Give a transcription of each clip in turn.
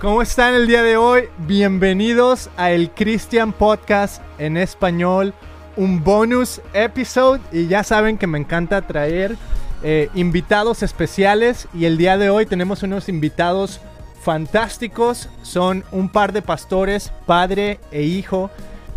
¿Cómo están el día de hoy? Bienvenidos a el Christian Podcast en español, un bonus episode y ya saben que me encanta traer eh, invitados especiales y el día de hoy tenemos unos invitados fantásticos, son un par de pastores, padre e hijo,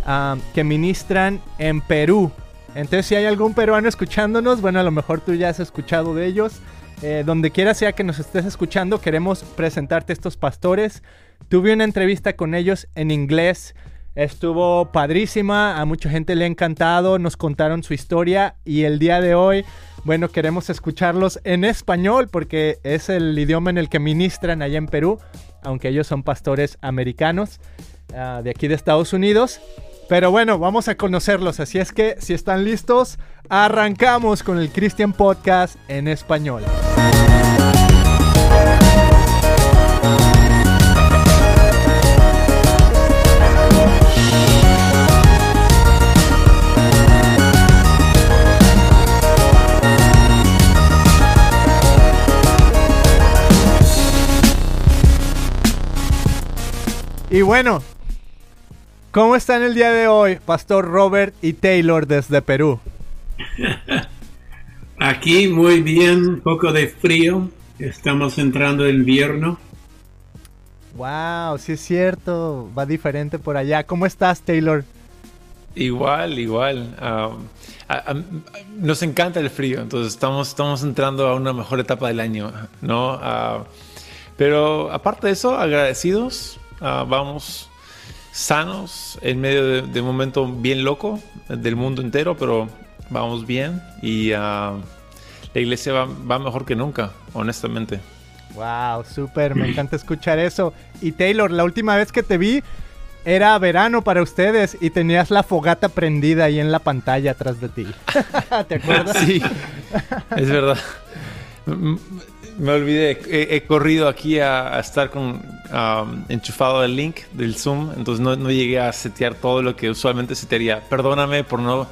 ah, que ministran en Perú. Entonces si hay algún peruano escuchándonos, bueno a lo mejor tú ya has escuchado de ellos. Eh, donde quiera sea que nos estés escuchando, queremos presentarte estos pastores. Tuve una entrevista con ellos en inglés. Estuvo padrísima, a mucha gente le ha encantado, nos contaron su historia y el día de hoy, bueno, queremos escucharlos en español porque es el idioma en el que ministran allá en Perú, aunque ellos son pastores americanos uh, de aquí de Estados Unidos. Pero bueno, vamos a conocerlos, así es que si están listos, arrancamos con el Christian Podcast en español. Y bueno, ¿cómo están el día de hoy, Pastor Robert y Taylor desde Perú? Aquí muy bien, un poco de frío. Estamos entrando en invierno. Wow, sí es cierto, va diferente por allá. ¿Cómo estás, Taylor? Igual, igual. nos encanta el frío, entonces estamos, estamos entrando a una mejor etapa del año, ¿no? Ah, pero aparte de eso, agradecidos Ah, vamos sanos en medio de, un momento bien loco del mundo entero, pero vamos bien y ah, la iglesia va, mejor que nunca, honestamente. Wow, súper, me encanta escuchar eso. Y Taylor, la última vez que te vi era verano para ustedes y tenías la fogata prendida ahí en la pantalla atrás de ti. ¿Te acuerdas? Sí, es verdad me olvidé, he, corrido aquí a, estar con enchufado el link del Zoom, entonces no, llegué a setear todo lo que usualmente setearía. Perdóname por no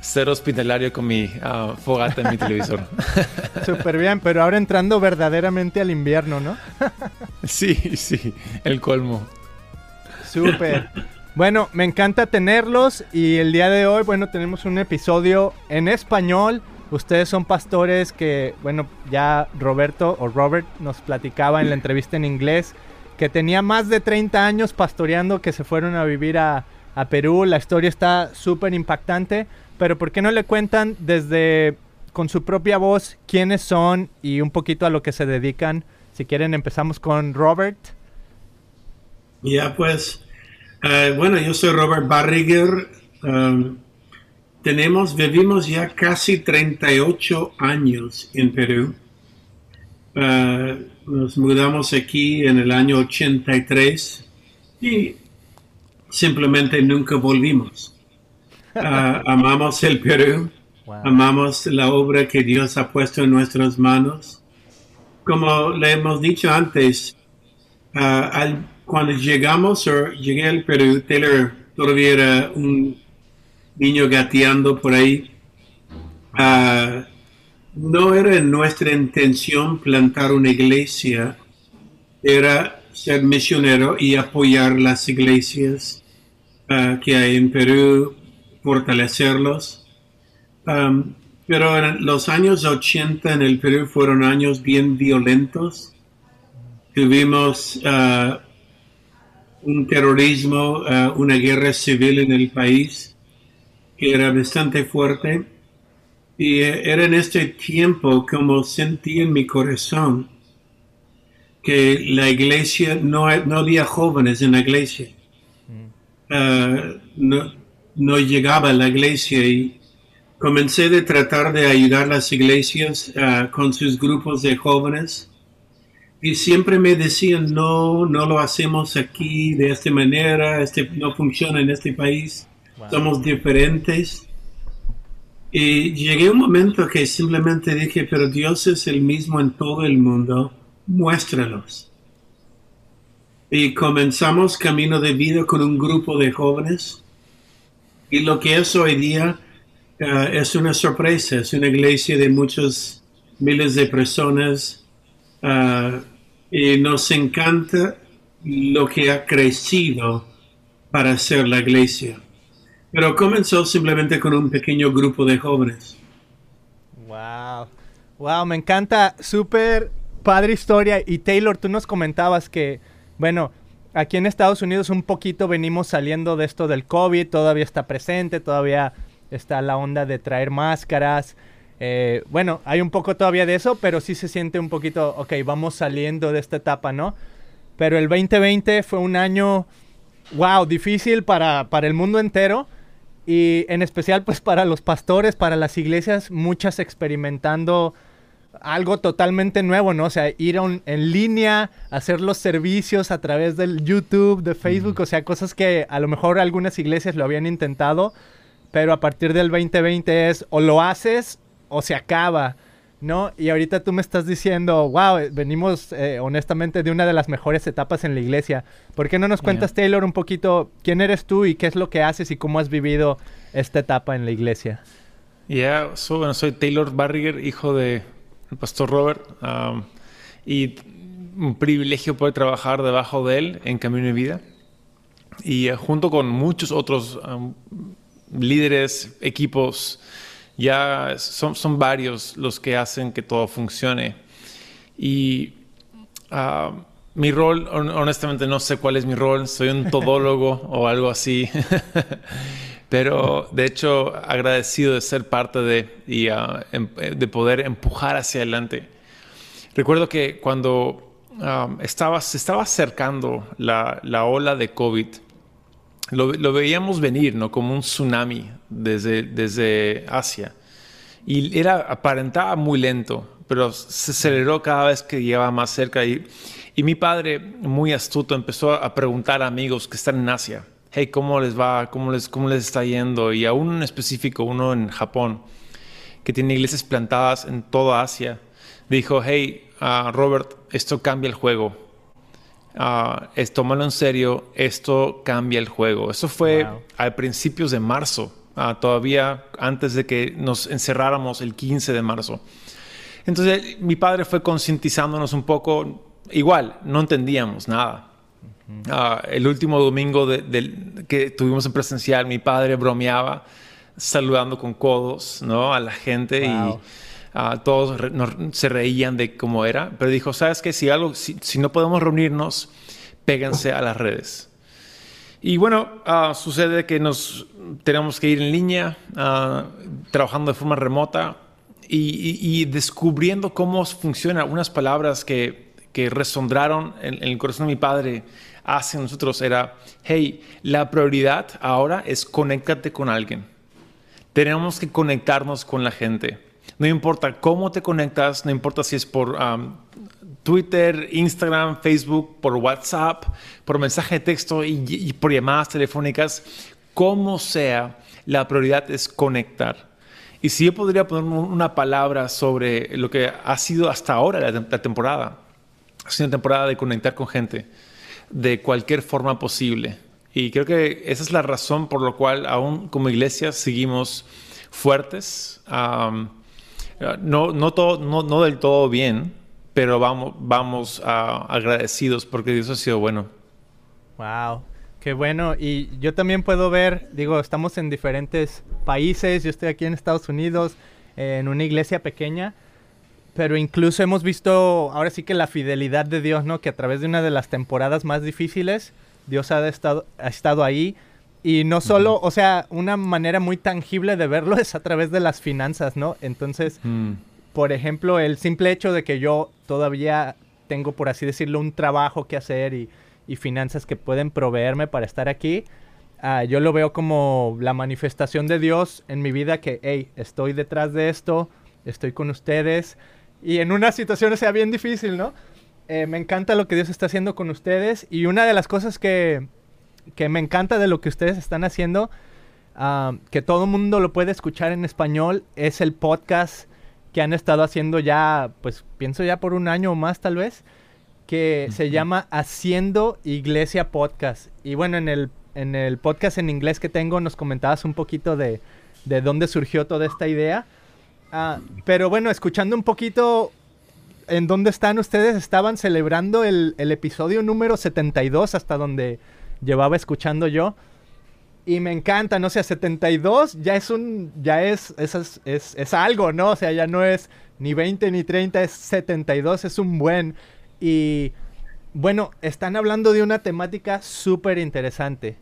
ser hospitalario con mi ah, fogata en mi televisor. Súper bien, pero ahora entrando verdaderamente al invierno, ¿no? sí, sí, el colmo. Súper. Bueno, me encanta tenerlos y el día de hoy, bueno, tenemos un episodio en español Ustedes son pastores que, bueno, ya Roberto o Robert nos platicaba en la entrevista en inglés que tenía más de 30 años pastoreando que se fueron a vivir a, Perú. La historia está súper impactante, pero ¿por qué no le cuentan desde con su propia voz quiénes son y un poquito a lo que se dedican? Si quieren empezamos con Robert. Ya pues, eh, bueno, yo soy Robert Barriger. Um, tenemos, vivimos ya casi 38 años en Perú. Ah, nos mudamos aquí en el año 83 y simplemente nunca volvimos. Ah, amamos el Perú, amamos la obra que Dios ha puesto en nuestras manos. Como le hemos dicho antes, ah, cuando llegamos o llegué al Perú, Taylor todavía era un niño gateando por ahí. Ah, no era nuestra intención plantar una iglesia, era ser misionero y apoyar las iglesias ah, que hay en Perú, fortalecerlos. pero en los años 80 en el Perú fueron años bien violentos. Tuvimos ah, un terrorismo, una guerra civil en el país que era bastante fuerte. Y era en este tiempo como sentí en mi corazón que la iglesia, no, no había jóvenes en la iglesia. Mm. Ah, no, no, llegaba a la iglesia y comencé de tratar de ayudar a las iglesias ah, con sus grupos de jóvenes. Y siempre me decían, no, no lo hacemos aquí de esta manera, este no funciona en este país somos diferentes. Y llegué a un momento que simplemente dije, pero Dios es el mismo en todo el mundo, muéstralos. Y comenzamos camino de vida con un grupo de jóvenes. Y lo que es hoy día eh, es una sorpresa, es una iglesia de muchos miles de personas. Eh, y nos encanta lo que ha crecido para ser la iglesia. Pero comenzó simplemente con un pequeño grupo de jóvenes. Wow. Wow, me encanta. Súper padre historia. Y Taylor, tú nos comentabas que, bueno, aquí en Estados Unidos un poquito venimos saliendo de esto del COVID. Todavía está presente, todavía está la onda de traer máscaras. Eh, bueno, hay un poco todavía de eso, pero sí se siente un poquito, ok, vamos saliendo de esta etapa, ¿no? Pero el 2020 fue un año, wow, difícil para, para el mundo entero y en especial pues para los pastores, para las iglesias, muchas experimentando algo totalmente nuevo, ¿no? O sea, ir en línea, hacer los servicios a través del YouTube, de Facebook, o sea, cosas que a lo mejor algunas iglesias lo habían intentado, pero a partir del 2020 es o lo haces o se acaba, ¿no? Y ahorita tú me estás diciendo, wow, venimos eh, honestamente de una de las mejores etapas en la iglesia. ¿Por qué no nos cuentas, Taylor, un poquito quién eres tú y qué es lo que haces y cómo has vivido esta etapa en la iglesia? Ya, bueno, soy Taylor Barriger, hijo de pastor Robert, y un privilegio poder trabajar debajo de él en Camino de Vida. Y eh, junto con muchos otros líderes, equipos, ya son, son varios los que hacen que todo funcione. Y ah, mi rol, honestamente no sé cuál es mi rol, soy un todólogo o algo así. Pero de hecho agradecido de ser parte de y em, de poder empujar hacia adelante. Recuerdo que cuando ah, estaba, se estaba acercando la, la ola de COVID, lo, veíamos venir, ¿no? Como un tsunami desde, desde Asia. Y era, aparentaba muy lento, pero se aceleró cada vez que llegaba más cerca. Y, y mi padre, muy astuto, empezó a preguntar a amigos que están en Asia, hey, ¿cómo les va? ¿Cómo les, cómo les está yendo? Y a uno en específico, uno en Japón, que tiene iglesias plantadas en toda Asia, dijo, hey, uh, Robert, esto cambia el juego uh, es, tómalo en serio, esto cambia el juego. Eso fue a principios de marzo, uh, todavía antes de que nos encerráramos el 15 de marzo. Entonces mi padre fue concientizándonos un poco, igual, no entendíamos nada. Uh, el último domingo de, que tuvimos en presencial, mi padre bromeaba saludando con codos ¿no? a la gente y Ah, todos se reían de cómo era, pero dijo, ¿sabes qué? Si, algo, si, no podemos reunirnos, péguense a las redes. Y bueno, ah, sucede que nos tenemos que ir en línea, ah, trabajando de forma remota y, descubriendo cómo funcionan unas palabras que, que resondraron en, el corazón de mi padre hacia nosotros. Era, hey, la prioridad ahora es conéctate con alguien. Tenemos que conectarnos con la gente. No importa cómo te conectas, no importa si es por um, Twitter, Instagram, Facebook, por WhatsApp, por mensaje de texto y, por llamadas telefónicas, como sea, la prioridad es conectar. Y si yo podría poner una palabra sobre lo que ha sido hasta ahora la, temporada, ha sido una temporada de conectar con gente de cualquier forma posible. Y creo que esa es la razón por la cual aún como iglesia seguimos fuertes. No del todo bien, pero vamos, vamos agradecidos porque Dios ha sido bueno. Wow, qué bueno. Y yo también puedo ver, digo, estamos en diferentes países, yo estoy aquí en Estados Unidos, en una iglesia pequeña, pero incluso hemos visto ahora sí que la fidelidad de Dios, ¿no? Que a través de una de las temporadas más difíciles, Dios ha estado, ha estado ahí y no solo, o sea, una manera muy tangible de verlo es a través de las finanzas, ¿no? Entonces, mm. Por ejemplo, el simple hecho de que yo todavía tengo, por así decirlo, un trabajo que hacer y, finanzas que pueden proveerme para estar aquí, ah, yo lo veo como la manifestación de Dios en mi vida que, hey, estoy detrás de esto, estoy con ustedes. Y en una situación sea bien difícil, ¿no? Eh, me encanta lo que Dios está haciendo con ustedes. Y una de las cosas que, que me encanta de lo que ustedes están haciendo, ah, que todo el mundo lo puede escuchar en español, es el podcast que han estado haciendo ya, pues pienso ya por un año o más tal vez, que se llama Haciendo Iglesia Podcast. Y bueno, en el, en el podcast en inglés que tengo nos comentabas un poquito de, de dónde surgió toda esta idea. Ah, pero bueno, escuchando un poquito en dónde están ustedes. Estaban celebrando el, el episodio número 72 hasta donde llevaba escuchando yo. Y me encanta, no sé, 72 ya es un, ya es, es, es, es, algo, ¿no? O sea, ya no es ni 20 ni 30, es 72, es un buen. Y bueno, están hablando de una temática súper interesante,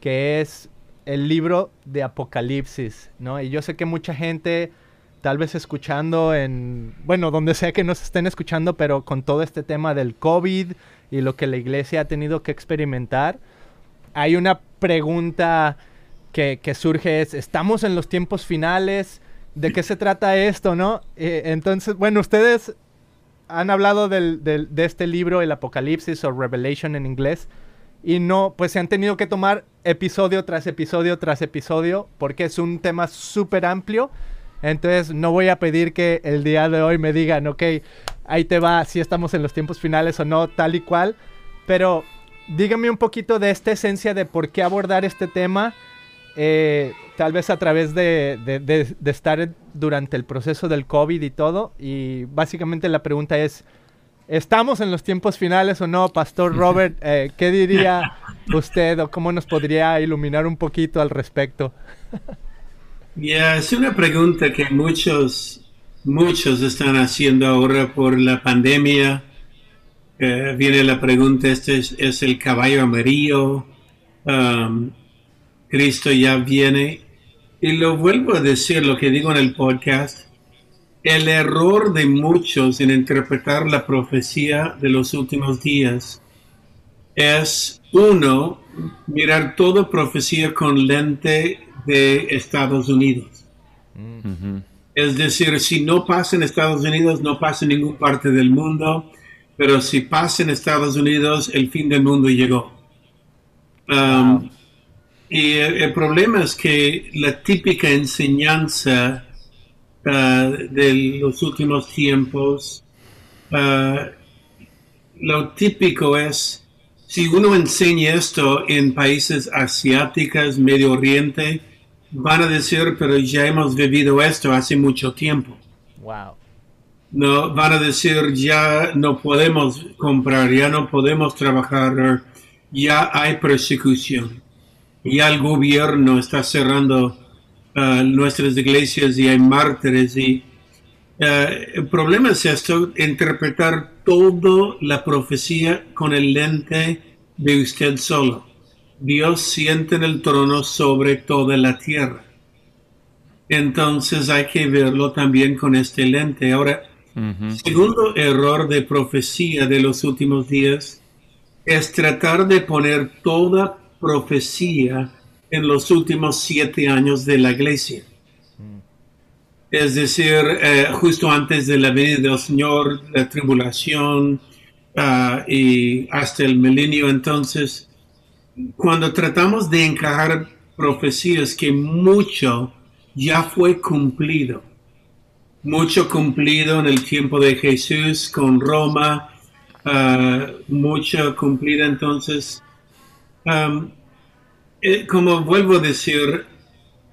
que es el libro de Apocalipsis, ¿no? Y yo sé que mucha gente, tal vez escuchando en, bueno, donde sea que nos estén escuchando, pero con todo este tema del COVID y lo que la iglesia ha tenido que experimentar, hay una pregunta que, surge es, ¿estamos en los tiempos finales? ¿De qué se trata esto, no? Eh, entonces, bueno, ustedes han hablado de este libro, el Apocalipsis o Revelation en inglés, y no, pues se han tenido que tomar episodio tras episodio tras episodio, porque es un tema súper amplio. Entonces, no voy a pedir que el día de hoy me digan, ok, ahí te va, si estamos en los tiempos finales o no, tal y cual. Pero dígame un poquito de esta esencia de por qué abordar este tema, eh, tal vez a través de, estar durante el proceso del COVID y todo. Y básicamente la pregunta es, ¿estamos en los tiempos finales o no? Pastor Robert, eh, ¿qué diría usted o cómo nos podría iluminar un poquito al respecto? Es una pregunta que muchos, muchos están haciendo ahora por la pandemia viene la pregunta, este es, el caballo amarillo, um, Cristo ya viene. Y lo vuelvo a decir, lo que digo en el podcast, el error de muchos en interpretar la profecía de los últimos días es, uno, mirar toda profecía con lente de Estados Unidos. Es decir, si no pasa en Estados Unidos, no pasa en ninguna parte del mundo pero si pasa en Estados Unidos, el fin del mundo llegó. Um, y el, problema es que la típica enseñanza uh, de los últimos tiempos, uh, lo típico es, si uno enseña esto en países asiáticos, Medio Oriente, van a decir, pero ya hemos vivido esto hace mucho tiempo. Wow no van a decir ya no podemos comprar, ya no podemos trabajar, ya hay persecución, ya el gobierno está cerrando uh, nuestras iglesias y hay mártires y uh, el problema es esto, interpretar toda la profecía con el lente de usted solo. Dios siente en el trono sobre toda la tierra. Entonces hay que verlo también con este lente. Ahora, Segundo error de profecía de los últimos días es tratar de poner toda profecía en los últimos siete años de la iglesia. Mm. Es decir, eh, justo antes de la venida del Señor, la tribulación ah, y hasta el milenio. Entonces, cuando tratamos de encajar profecías que mucho ya fue cumplido, mucho cumplido en el tiempo de Jesús con Roma, uh, mucho cumplido entonces. Eh, como vuelvo a decir,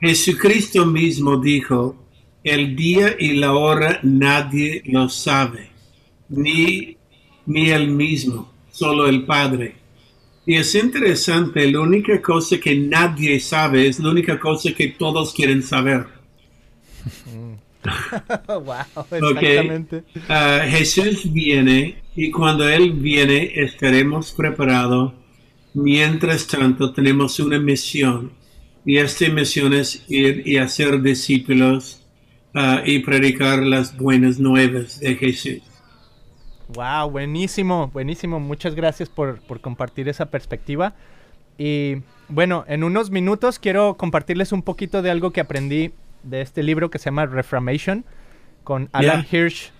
Jesucristo mismo dijo, el día y la hora nadie lo sabe, ni, ni él mismo, solo el Padre. Y es interesante, la única cosa que nadie sabe es la única cosa que todos quieren saber. wow, exactamente. Ah, Jesús viene y cuando Él viene estaremos preparados. Mientras tanto tenemos una misión y esta misión es ir y hacer discípulos ah, y predicar las buenas nuevas de Jesús. Wow, buenísimo, buenísimo. Muchas gracias por, por compartir esa perspectiva. Y bueno, en unos minutos quiero compartirles un poquito de algo que aprendí de este libro que se llama Reformation con Alan Hirsch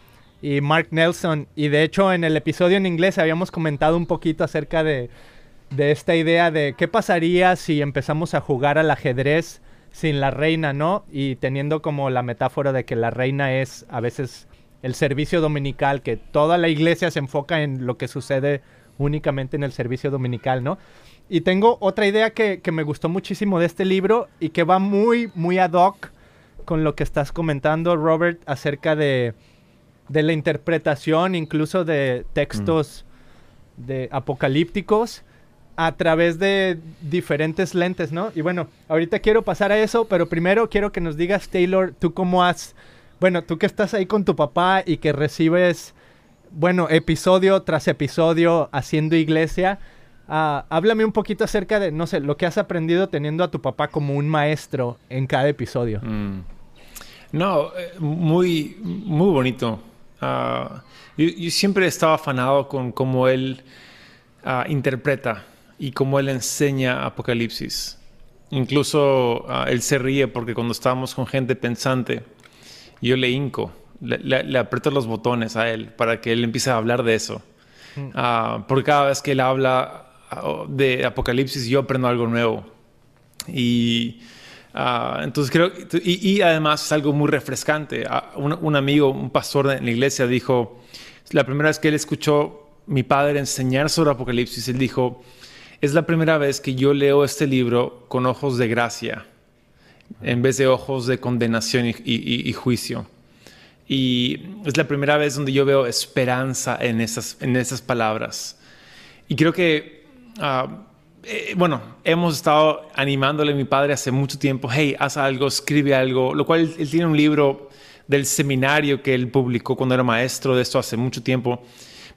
y Mark Nelson. Y de hecho en el episodio en inglés habíamos comentado un poquito acerca de, de esta idea de qué pasaría si empezamos a jugar al ajedrez sin la reina, ¿no? Y teniendo como la metáfora de que la reina es a veces el servicio dominical, que toda la iglesia se enfoca en lo que sucede únicamente en el servicio dominical, ¿no? Y tengo otra idea que, que me gustó muchísimo de este libro y que va muy, muy ad hoc con lo que estás comentando, Robert, acerca de, de la interpretación incluso de textos de apocalípticos a través de diferentes lentes, ¿no? Y bueno, ahorita quiero pasar a eso, pero primero quiero que nos digas, Taylor, tú cómo has, bueno, tú que estás ahí con tu papá y que recibes, bueno, episodio tras episodio haciendo iglesia, ah, háblame un poquito acerca de, no sé, lo que has aprendido teniendo a tu papá como un maestro en cada episodio. Mm. No, eh, muy, muy bonito. Ah, yo, siempre estaba afanado con cómo él ah, interpreta y cómo él enseña Apocalipsis. Incluso ah, él se ríe porque cuando estábamos con gente pensante, yo le hinco, le, aprieto los botones a él para que él empiece a hablar de eso. Mm. porque cada vez que él habla de Apocalipsis, yo aprendo algo nuevo. Y Ah, entonces creo, y, además es algo muy refrescante. Ah, un, amigo, un pastor en la iglesia dijo, la primera vez que él escuchó mi padre enseñar sobre Apocalipsis, él dijo, es la primera vez que yo leo este libro con ojos de gracia, en vez de ojos de condenación y, juicio. Y es la primera vez donde yo veo esperanza en esas, en esas palabras. Y creo que... Ah, eh, bueno, hemos estado animándole a mi padre hace mucho tiempo, hey, haz algo, escribe algo, lo cual él, tiene un libro del seminario que él publicó cuando era maestro de esto hace mucho tiempo.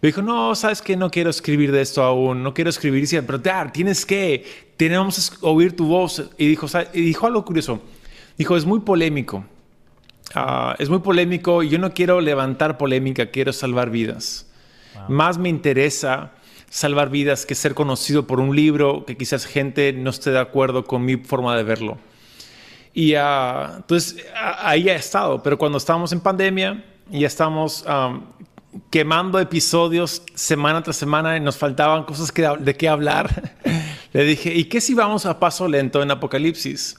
Me dijo, no, sabes que no quiero escribir de esto aún, no quiero escribir. Y decía, pero Dar, tienes que, tenemos que oír tu voz. Y dijo, y dijo algo curioso. Dijo, es muy polémico. Ah, es muy polémico y yo no quiero levantar polémica, quiero salvar vidas. Más me interesa salvar vidas que ser conocido por un libro que quizás gente no esté de acuerdo con mi forma de verlo. Y uh, entonces ahí ha estado, pero cuando estábamos en pandemia y estamos quemando episodios semana tras semana y nos faltaban cosas que, de qué hablar, le dije, ¿y qué si vamos a paso lento en Apocalipsis?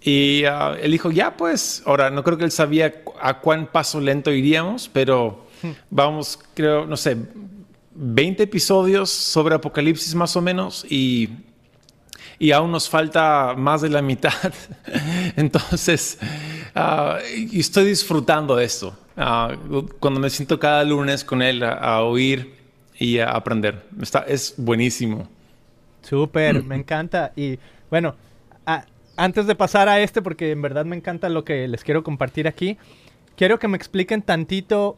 Y uh, él dijo, ya pues, ahora no creo que él sabía a cuán paso lento iríamos, pero vamos, creo, no sé, 20 episodios sobre Apocalipsis más o menos y, y aún nos falta más de la mitad. Entonces, uh, estoy disfrutando de esto. Ah, cuando me siento cada lunes con él a, oír y a aprender. Está, es buenísimo. Súper, me encanta. Y bueno, antes de pasar a este, porque en verdad me encanta lo que les quiero compartir aquí, quiero que me expliquen tantito,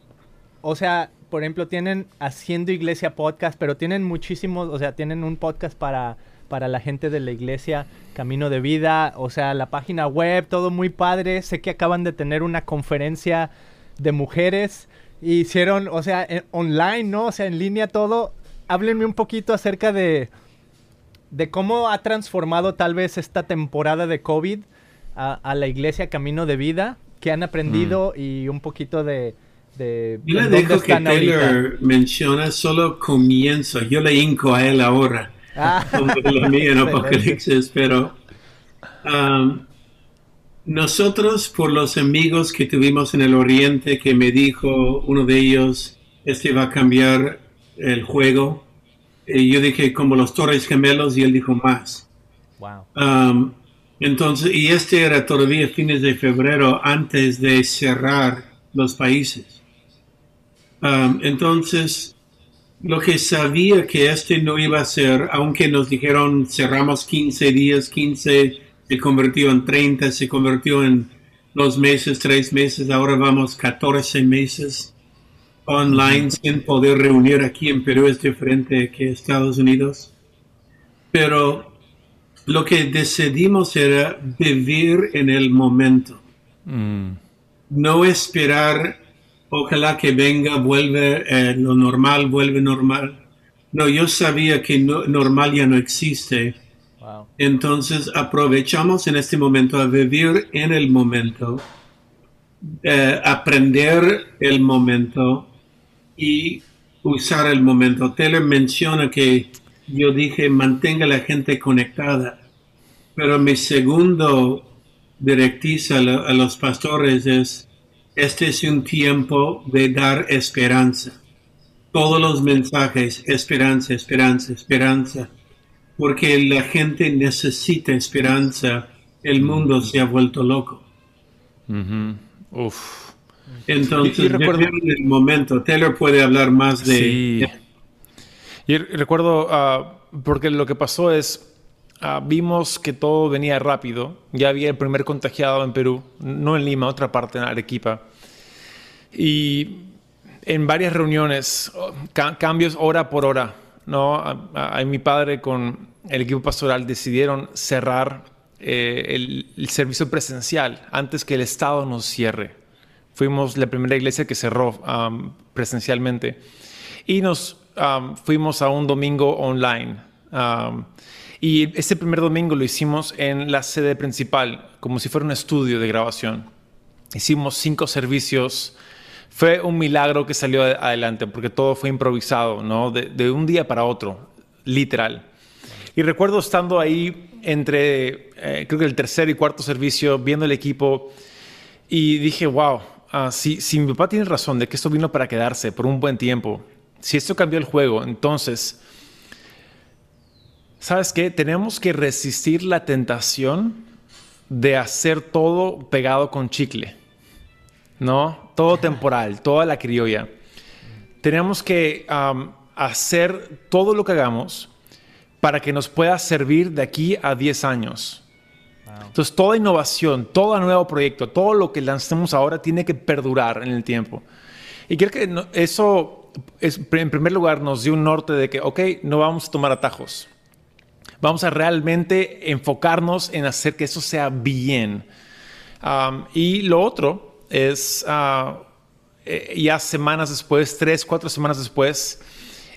o sea, por ejemplo, tienen Haciendo Iglesia Podcast, pero tienen muchísimos, o sea, tienen un podcast para, para la gente de la iglesia, Camino de Vida, o sea, la página web, todo muy padre. Sé que acaban de tener una conferencia de mujeres. Hicieron, o sea, online, ¿no? O sea, en línea todo. Háblenme un poquito acerca de, de cómo ha transformado tal vez esta temporada de COVID a, la iglesia Camino de Vida, que han aprendido mm. y un poquito de, yo le dejo que Taylor menciona solo comienzo. Yo le hinco a él ahora. Ah, lo mío en Apocalipsis, pero um, nosotros, por los amigos que tuvimos en el Oriente, que me dijo uno de ellos, este va a cambiar el juego. Y yo dije, como los Torres Gemelos, y él dijo más. Wow. Um, entonces, y este era todavía fines de febrero antes de cerrar los países. Um, entonces, lo que sabía que este no iba a ser, aunque nos dijeron cerramos 15 días, 15 se convirtió en 30, se convirtió en dos meses, tres meses, ahora vamos 14 meses online sin poder reunir aquí en Perú es diferente que Estados Unidos. Pero lo que decidimos era vivir en el momento. Mm. No esperar ojalá que venga, vuelve eh, lo normal, vuelve normal. No, yo sabía que normal ya no existe. Entonces aprovechamos en este momento a vivir en el momento, eh, aprender el momento y usar el momento. Taylor menciona que yo dije mantenga la gente conectada, pero mi segundo directriz a los pastores es este es un tiempo de dar esperanza. Todos los mensajes, esperanza, esperanza, esperanza. Porque la gente necesita esperanza. El mundo se ha vuelto loco. Entonces, Y- y recuerdo- en el momento, Taylor puede hablar más de... Sí. Y re- recuerdo, ah, porque lo que pasó es, ah, vimos que todo venía rápido. Ya había el primer contagiado en Perú, no en Lima, otra parte, en Arequipa. Y en varias reuniones, ca- cambios hora por hora, ¿no? A, a- a mi padre con el equipo pastoral decidieron cerrar eh, el, el servicio presencial antes que el Estado nos cierre. Fuimos la primera iglesia que cerró am, presencialmente y nos am, fuimos a un domingo online. Am, y ese primer domingo lo hicimos en la sede principal, como si fuera un estudio de grabación. Hicimos cinco servicios. Fue un milagro que salió adelante porque todo fue improvisado, ¿no? De, de un día para otro, literal. Y recuerdo estando ahí entre, eh, creo que el tercer y cuarto servicio, viendo el equipo y dije, wow, ah, si, si mi papá tiene razón de que esto vino para quedarse por un buen tiempo, si esto cambió el juego, entonces, ¿sabes qué? Tenemos que resistir la tentación de hacer todo pegado con chicle, ¿no? Todo temporal, toda la criolla. Tenemos que hacer todo lo que hagamos para que nos pueda servir de aquí a 10 años. Entonces, toda innovación, todo nuevo proyecto, todo lo que lancemos ahora tiene que perdurar en el tiempo. Y creo que eso, es, en primer lugar, nos dio un norte de que, ok, no vamos a tomar atajos. Vamos a realmente enfocarnos en hacer que eso sea bien. Um, y lo otro es, ah, eh, ya semanas después, tres, cuatro semanas después,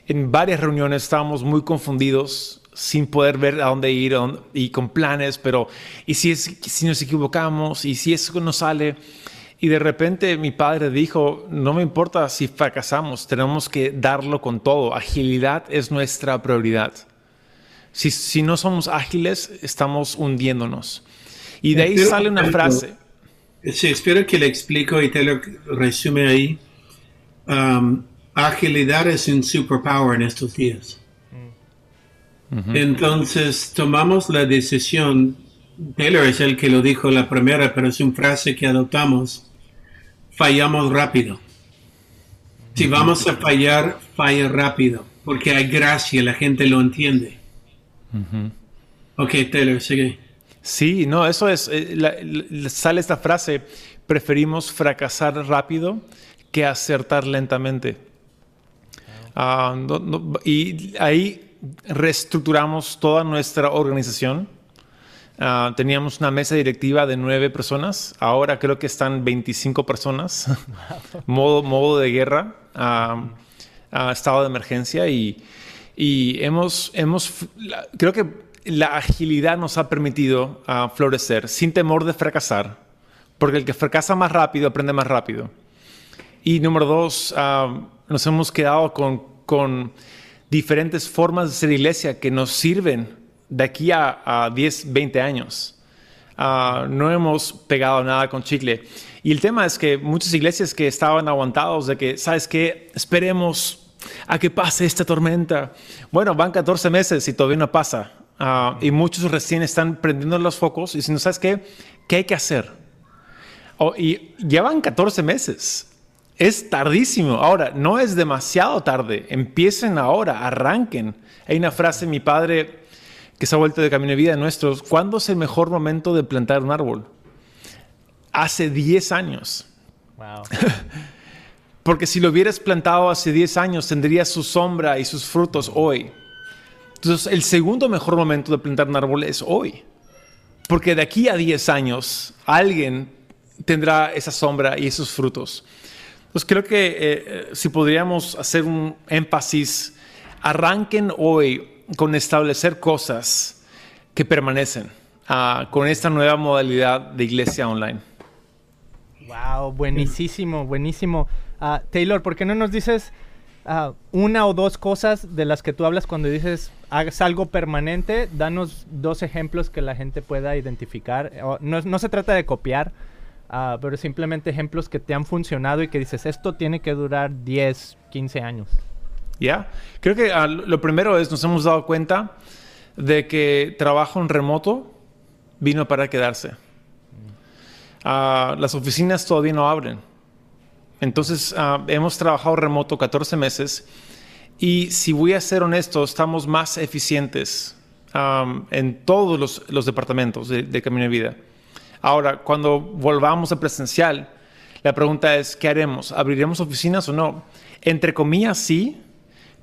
en varias reuniones estábamos muy confundidos, sin poder ver a dónde ir a dónde- y con planes, pero ¿y si, es, si nos equivocamos? ¿Y si eso no sale? Y de repente mi padre dijo, no me importa si fracasamos, tenemos que darlo con todo. Agilidad es nuestra prioridad. Si, si no somos ágiles, estamos hundiéndonos. Y de ahí sale una frase. Sí, espero que le explico y te lo resume ahí. Um, agilidad es un superpower en estos días. Entonces tomamos la decisión, Taylor es el que lo dijo la primera, pero es una frase que adoptamos, fallamos rápido. Si vamos a fallar, falla rápido, porque hay gracia, la gente lo entiende. Ok, Taylor, sigue. Sí, no, eso es, eh, la- sale esta frase, preferimos fracasar rápido que acertar lentamente. Ah, y ahí reestructuramos toda nuestra organización. Ah, teníamos una mesa directiva de nueve personas, ahora creo que están 25 personas, modo, modo de guerra, ah, estado de emergencia y, y hemos, hemos, creo que la agilidad nos ha permitido ah, florecer sin temor de fracasar, porque el que fracasa más rápido aprende más rápido. Y número dos, ah, nos hemos quedado con, diferentes formas de ser iglesia que nos sirven de aquí a, a 10, 20 años. Ah, no hemos pegado nada con chicle. Y el tema es que muchas iglesias que estaban aguantados de que, ¿sabes qué? Esperemos a que pase esta tormenta. Bueno, van 14 meses y todavía no pasa. Ah, y muchos recién están prendiendo los focos y diciendo, ¿sabes qué? ¿Qué hay que hacer? Oh, y llevan 14 meses. Es tardísimo. Ahora, no es demasiado tarde. Empiecen ahora, arranquen. Hay una frase de mi padre que se ha vuelto de camino de vida nuestros. ¿Cuándo es el mejor momento de plantar un árbol? Hace 10 años. Wow. Porque si lo hubieras plantado hace 10 años, tendría su sombra y sus frutos hoy. Entonces, el segundo mejor momento de plantar un árbol es hoy. Porque de aquí a 10 años, alguien tendrá esa sombra y esos frutos. Entonces, creo que eh, eh, si podríamos hacer un énfasis, arranquen hoy con establecer cosas que permanecen ah, con esta nueva modalidad de iglesia online. Wow, buenísimo, buenísimo. Ah, Taylor, ¿por qué no nos dices ah, una o dos cosas de las que tú hablas cuando dices hagas algo permanente? Danos dos ejemplos que la gente pueda identificar. No, no se trata de copiar, ah, pero simplemente ejemplos que te han funcionado y que dices esto tiene que durar 10, 15 años. ¿Ya? Creo que ah, lo primero es, nos hemos dado cuenta de que trabajo en remoto vino para quedarse. Las oficinas todavía no abren. Entonces, ah, hemos trabajado remoto 14 meses y si voy a ser honesto, estamos más eficientes en todos los, departamentos de, de, Camino de Vida. Ahora, cuando volvamos a presencial, la pregunta es, ¿qué haremos? ¿Abriremos oficinas o no? Entre comillas, sí,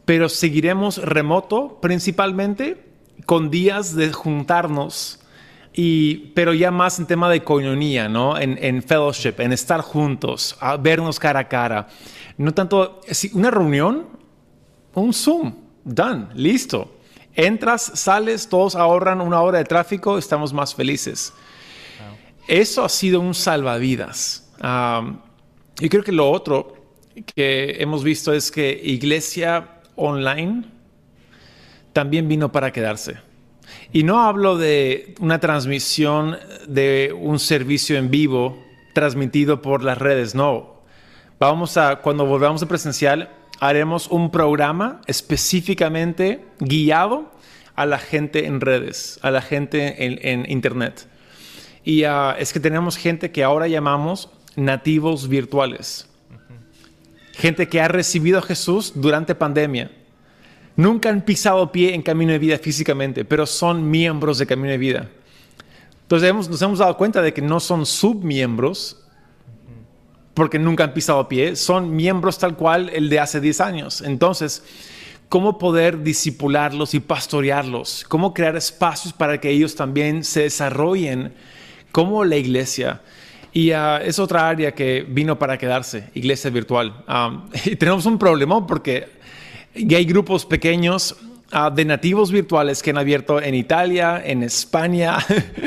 pero seguiremos remoto principalmente con días de juntarnos. Y, pero ya más en tema de coinonía, ¿no? En, en fellowship, en estar juntos, a vernos cara a cara. No tanto, una reunión, un Zoom, done, listo. Entras, sales, todos ahorran una hora de tráfico, estamos más felices. Eso ha sido un salvavidas. y creo que lo otro que hemos visto es que iglesia online también vino para quedarse. Y no hablo de una transmisión de un servicio en vivo transmitido por las redes, no. Vamos a, cuando volvamos a presencial, haremos un programa específicamente guiado a la gente en redes, a la gente en, Internet. Y ah, es que tenemos gente que ahora llamamos nativos virtuales. Gente que ha recibido a Jesús durante pandemia. Nunca han pisado pie en Camino de Vida físicamente, pero son miembros de Camino de Vida. Entonces nos hemos dado cuenta de que no son submiembros, porque nunca han pisado pie, son miembros tal cual el de hace 10 años. Entonces, ¿cómo poder disipularlos y pastorearlos? ¿Cómo crear espacios para que ellos también se desarrollen como la iglesia? Y ah, es otra área que vino para quedarse, iglesia virtual. Ah, y tenemos un problema porque hay grupos pequeños ah, de nativos virtuales que han abierto en Italia, en España,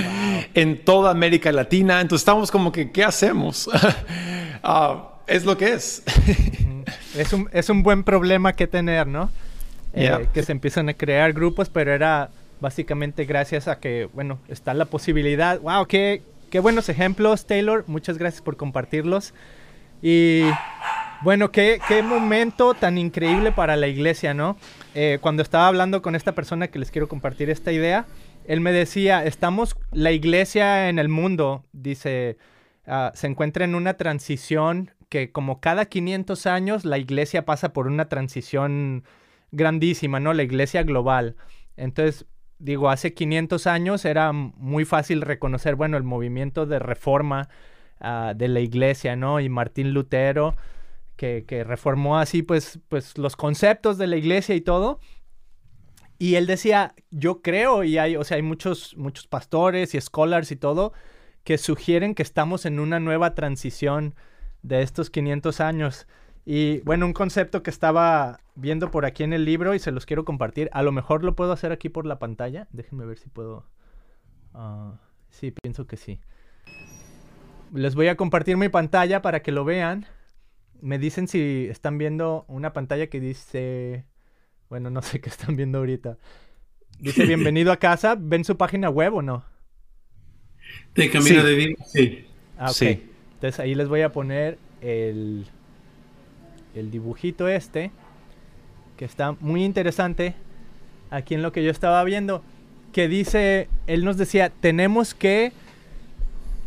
en toda América Latina. Entonces estamos como que, ¿qué hacemos? es lo que es. es, un, es un buen problema que tener, ¿no? Eh, que se empiezan a crear grupos, pero era básicamente gracias a que, bueno, está la posibilidad. ¡Wow! ¡Qué, Qué buenos ejemplos, Taylor. Muchas gracias por compartirlos. Y bueno, qué, qué momento tan increíble para la iglesia, ¿no? Eh, cuando estaba hablando con esta persona que les quiero compartir esta idea, él me decía, estamos, la iglesia en el mundo, dice, ah, se encuentra en una transición que como cada 500 años la iglesia pasa por una transición grandísima, ¿no? La iglesia global. Entonces, digo, hace 500 años era muy fácil reconocer, bueno, el movimiento de reforma ah, de la iglesia, ¿no? Y Martín Lutero, que, reformó así, pues, pues, los conceptos de la iglesia y todo. Y él decía, yo creo, y hay, o sea, hay muchos, muchos pastores y scholars y todo, que sugieren que estamos en una nueva transición de estos 500 años. Y bueno, un concepto que estaba viendo por aquí en el libro y se los quiero compartir. A lo mejor lo puedo hacer aquí por la pantalla. Déjenme ver si puedo. Ah, sí, pienso que sí. Les voy a compartir mi pantalla para que lo vean. Me dicen si están viendo una pantalla que dice. Bueno, no sé qué están viendo ahorita. Dice bienvenido a casa. ¿Ven su página web o no? De Camino de Vida, sí. Ah, sí. Entonces ahí les voy a poner el, el dibujito este, que está muy interesante, aquí en lo que yo estaba viendo, que dice, él nos decía, tenemos que,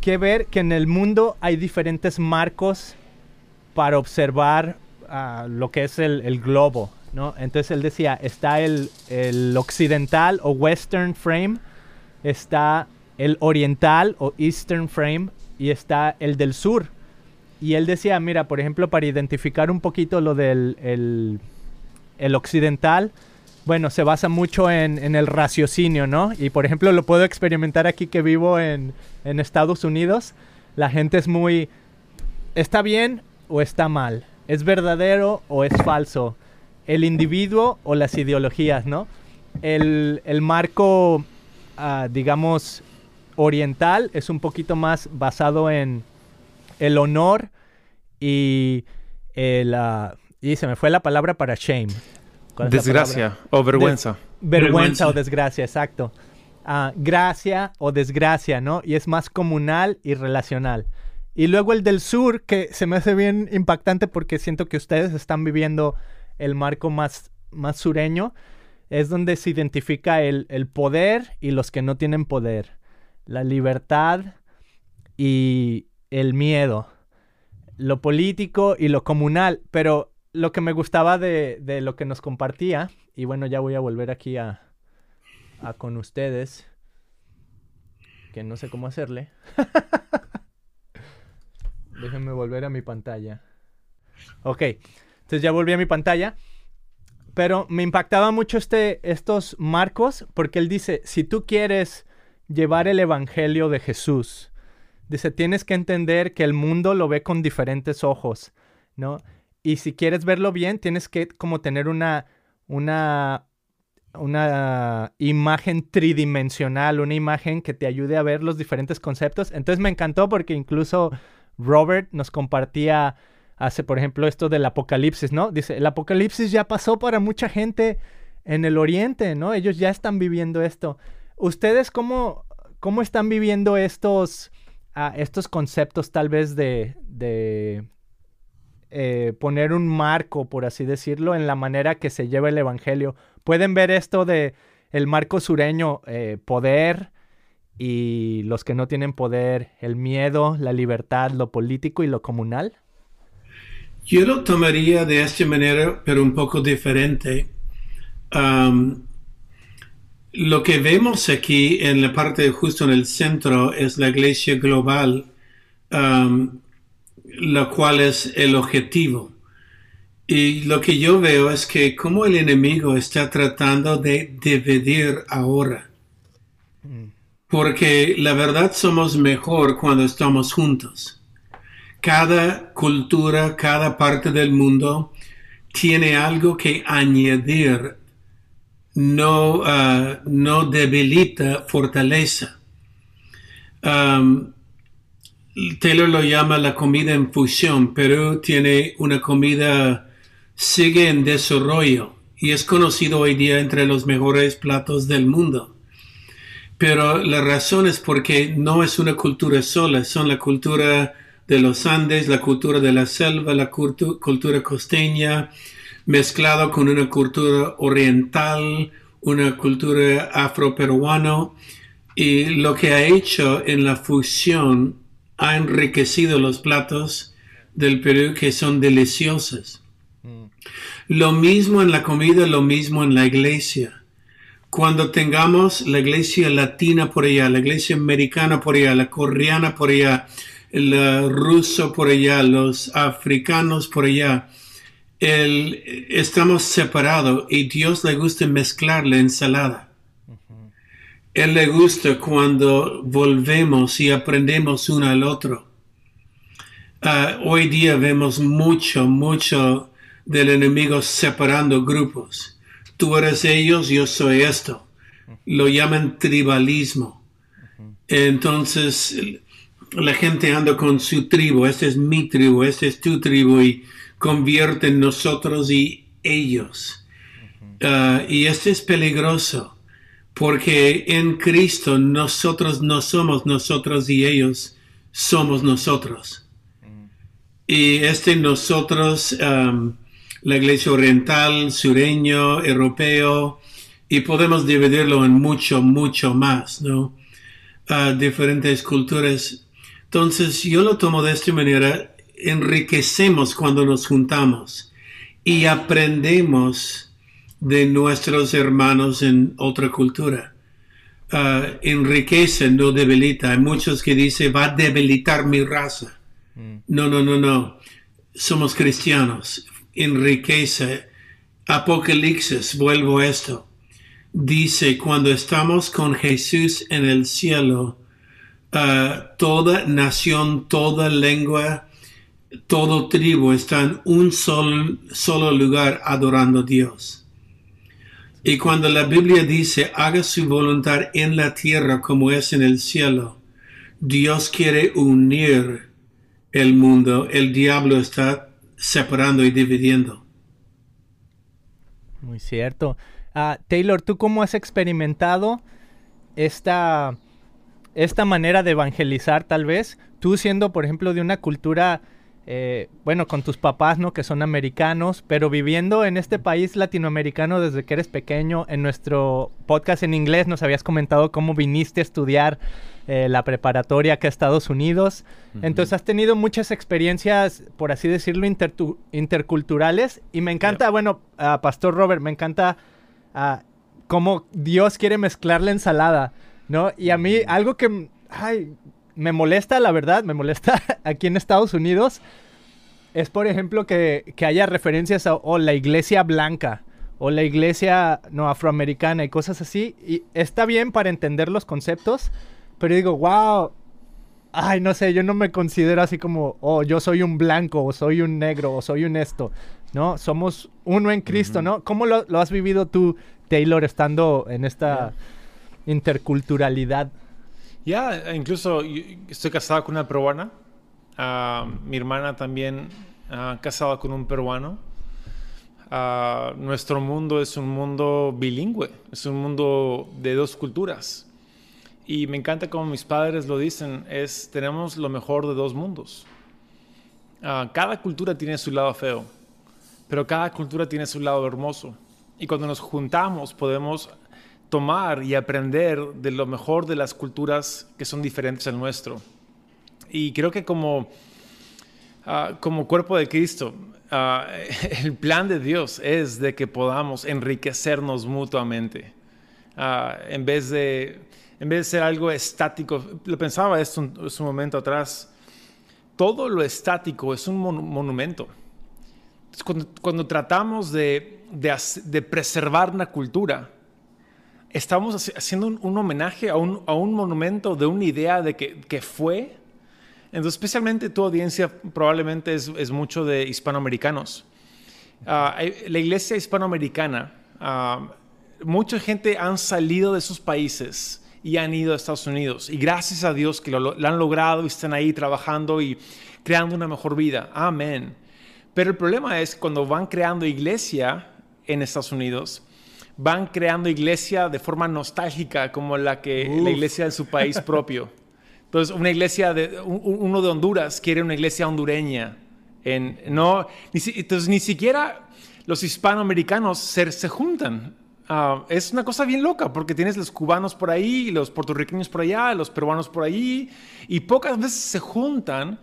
que ver que en el mundo hay diferentes marcos para observar ah, lo que es el, globo, ¿no? Entonces él decía, está el, el occidental o western frame, está el oriental o eastern frame y está el del sur, y él decía, mira, por ejemplo, para identificar un poquito lo del el, occidental, bueno, se basa mucho en, el raciocinio, ¿no? Y por ejemplo, lo puedo experimentar aquí que vivo en, en Estados Unidos. La gente es muy, ¿está bien o está mal? ¿Es verdadero o es falso? ¿El individuo o las ideologías, no? El, el marco, ah, digamos, oriental es un poquito más basado en el honor y el... Ah, y se me fue la palabra para shame. Desgracia o vergüenza. vergüenza, o desgracia, exacto. Ah, gracia o desgracia, ¿no? Y es más comunal y relacional. Y luego el del sur, que se me hace bien impactante porque siento que ustedes están viviendo el marco más, más sureño, es donde se identifica el, el poder y los que no tienen poder, la libertad y, el miedo. lo político y lo comunal, pero lo que me gustaba de, de, lo que nos compartía, y bueno, ya voy a volver aquí a, a con ustedes, que no sé cómo hacerle. Déjenme volver a mi pantalla. Ok, entonces ya volví a mi pantalla. Pero me impactaba mucho este, estos marcos porque él dice, si tú quieres llevar el Evangelio de Jesús, dice, tienes que entender que el mundo lo ve con diferentes ojos, ¿no? Y si quieres verlo bien, tienes que como tener una, una, una imagen tridimensional, una imagen que te ayude a ver los diferentes conceptos. Entonces me encantó porque incluso Robert nos compartía hace, por ejemplo, esto del apocalipsis, ¿no? Dice, el apocalipsis ya pasó para mucha gente en el oriente, ¿no? Ellos ya están viviendo esto. ¿Ustedes cómo, cómo están viviendo estos, uh, estos conceptos tal vez de, de eh, poner un marco, por así decirlo, en la manera que se lleva el Evangelio? ¿Pueden ver esto de el marco sureño, eh, poder y los que no tienen poder, el miedo, la libertad, lo político y lo comunal? Yo lo tomaría de esta manera, pero un poco diferente. Lo que vemos aquí en la parte justo en el centro es la iglesia global, um, la cual es el objetivo. Y lo que yo veo es que como el enemigo está tratando de dividir ahora. Porque la verdad somos mejor cuando estamos juntos cada cultura, cada parte del mundo tiene algo que añadir, no, uh, no debilita fortaleza. Taylor lo llama la comida en fusión. Perú tiene una comida, sigue en desarrollo y es conocido hoy día entre los mejores platos del mundo. Pero la razón es porque no es una cultura sola, son la cultura de los Andes, la cultura de la selva, la cultura costeña, mezclado con una cultura oriental, una cultura afroperuana, y lo que ha hecho en la fusión ha enriquecido los platos del Perú que son deliciosos. Mm. Lo mismo en la comida, lo mismo en la iglesia. Cuando tengamos la iglesia latina por allá, la iglesia americana por allá, la coreana por allá, el ruso por allá, los africanos por allá. El, estamos separados y Dios le gusta mezclar la ensalada. Él le gusta cuando volvemos y aprendemos uno al otro. Ah, hoy día vemos mucho, mucho del enemigo separando grupos. Tú eres ellos, yo soy esto. Lo llaman tribalismo. Entonces, la gente anda con su tribu, esta es mi tribu, esta es tu tribu y convierten nosotros y ellos. Ah, y esto es peligroso porque en Cristo nosotros no somos nosotros y ellos somos nosotros. Y este nosotros, la iglesia oriental, sureño, europeo, y podemos dividirlo en mucho, mucho más, ¿no? Uh, diferentes culturas entonces yo lo tomo de esta manera, enriquecemos cuando nos juntamos y aprendemos de nuestros hermanos en otra cultura. Uh, enriquece, no debilita. Hay muchos que dicen, va a debilitar mi raza. Mm. No, no, no, no. Somos cristianos. Enriquece. Apocalipsis, vuelvo a esto. Dice, cuando estamos con Jesús en el cielo, toda nación, toda lengua, todo tribu está en un solo, solo lugar adorando a Dios. Y cuando la Biblia dice, haga su voluntad en la tierra como es en el cielo, Dios quiere unir el mundo, el diablo está separando y dividiendo. Muy cierto. Ah, Taylor, ¿tú cómo has experimentado esta esta manera de evangelizar tal vez, tú siendo por ejemplo de una cultura eh, bueno, con tus papás, ¿no? Que son americanos, pero viviendo en este país latinoamericano desde que eres pequeño. En nuestro podcast en inglés nos habías comentado cómo viniste a estudiar eh, la preparatoria acá a Estados Unidos. Entonces has tenido muchas experiencias, por así decirlo, interculturales. Y me encanta, bueno, Pastor Robert, me encanta cómo Dios quiere mezclar la ensalada, ¿no? Y a mí algo que... Ay, me molesta, la verdad, me molesta aquí en Estados Unidos, es por ejemplo que, haya referencias a la iglesia blanca o la iglesia no afroamericana y cosas así. Y está bien para entender los conceptos, pero digo, wow, ay, no sé, yo no me considero así como, oh, yo soy un blanco, o soy un negro, o soy un esto, ¿no? Somos uno en Cristo, ¿no? ¿Cómo lo, has vivido tú, Taylor, estando en esta interculturalidad? Ya, incluso estoy casada con una peruana. Ah, mi hermana también uh, casada con un peruano. Ah, nuestro mundo es un mundo bilingüe, es un mundo de dos culturas. Y me encanta como mis padres lo dicen, es tenemos lo mejor de dos mundos. cada cultura tiene su lado feo, pero cada cultura tiene su lado hermoso. Y cuando nos juntamos podemos tomar y aprender de lo mejor de las culturas que son diferentes al nuestro. Y creo que como, ah, como cuerpo de Cristo, ah, el plan de Dios es de que podamos enriquecernos mutuamente. Ah, en, vez de, en vez de ser algo estático, lo pensaba esto un, un momento atrás, todo lo estático es un monumento. Cuando, cuando, tratamos de, de, de preservar una cultura, estamos haciendo un, homenaje a un, a un, monumento de una idea de que, que, fue. Entonces, especialmente tu audiencia probablemente es, es mucho de hispanoamericanos. Ah, la iglesia hispanoamericana, uh, mucha gente han salido de sus países y han ido a Estados Unidos. Y gracias a Dios que lo, lo, han logrado y están ahí trabajando y creando una mejor vida. Amén. Pero el problema es cuando van creando iglesia en Estados Unidos, van creando iglesia de forma nostálgica como la que la iglesia de su país propio. Entonces, una iglesia de uno de Honduras quiere una iglesia hondureña. En, no, ni, entonces, ni siquiera los hispanoamericanos se, se juntan. Ah, es una cosa bien loca porque tienes los cubanos por ahí, los puertorriqueños por allá, los peruanos por allí, y pocas veces se juntan,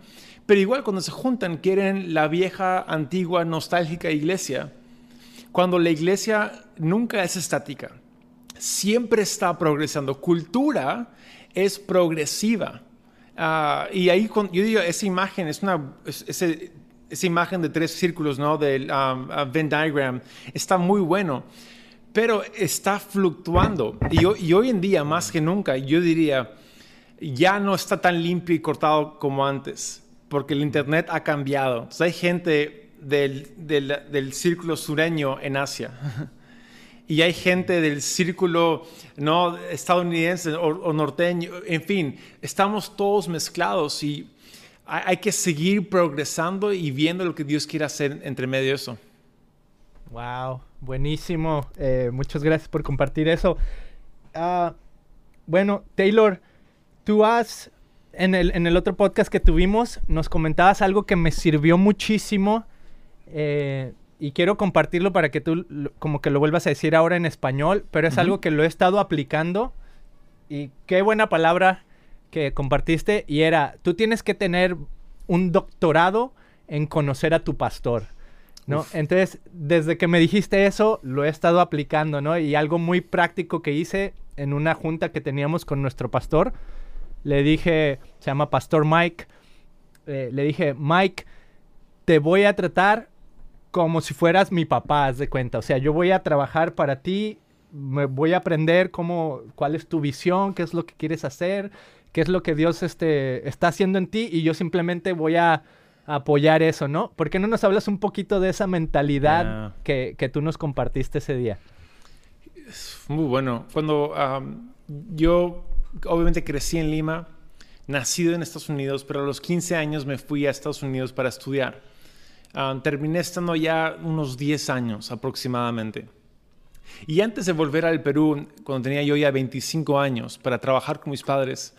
pero igual cuando se juntan quieren la vieja, antigua, nostálgica iglesia cuando la iglesia nunca es estática, siempre está progresando. Cultura es progresiva. Ah, y ahí yo digo, esa imagen es una... esa imagen de tres círculos, ¿no? Del uh, Venn diagram, está muy bueno, pero está fluctuando. Y, y, hoy en día, más que nunca, yo diría, ya no está tan limpio y cortado como antes, porque el Internet ha cambiado. Entonces, hay gente del, del, círculo sureño en Asia. y hay gente del círculo no estadounidense o, norteño, en fin, estamos todos mezclados y hay, que seguir progresando y viendo lo que Dios quiere hacer entre medio de eso. Wow, buenísimo. Eh, muchas gracias por compartir eso. Ah, bueno, Taylor, tú has, en el, en el otro podcast que tuvimos, nos comentabas algo que me sirvió muchísimo eh, y quiero compartirlo para que tú como que lo vuelvas a decir ahora en español, pero es algo que lo he estado aplicando y qué buena palabra que compartiste y era, tú tienes que tener un doctorado en conocer a tu pastor, ¿no? Entonces, desde que me dijiste eso, lo he estado aplicando, ¿no? Y algo muy práctico que hice en una junta que teníamos con nuestro pastor, le dije, se llama Pastor Mike, eh, le dije, Mike, te voy a tratar como si fueras mi papá, haz de cuenta. O sea, yo voy a trabajar para ti, me voy a aprender cómo, cuál es tu visión, qué es lo que quieres hacer, qué es lo que Dios este, está haciendo en ti y yo simplemente voy a, apoyar eso, ¿no? ¿Por qué no nos hablas un poquito de esa mentalidad que, que, tú nos compartiste ese día? Muy bueno. Cuando yo obviamente crecí en Lima, nacido en Estados Unidos, pero a los 15 años me fui a Estados Unidos para estudiar. Ah, terminé estando ya unos 10 años aproximadamente. Y antes de volver al Perú, cuando tenía yo ya 25 años, para trabajar con mis padres,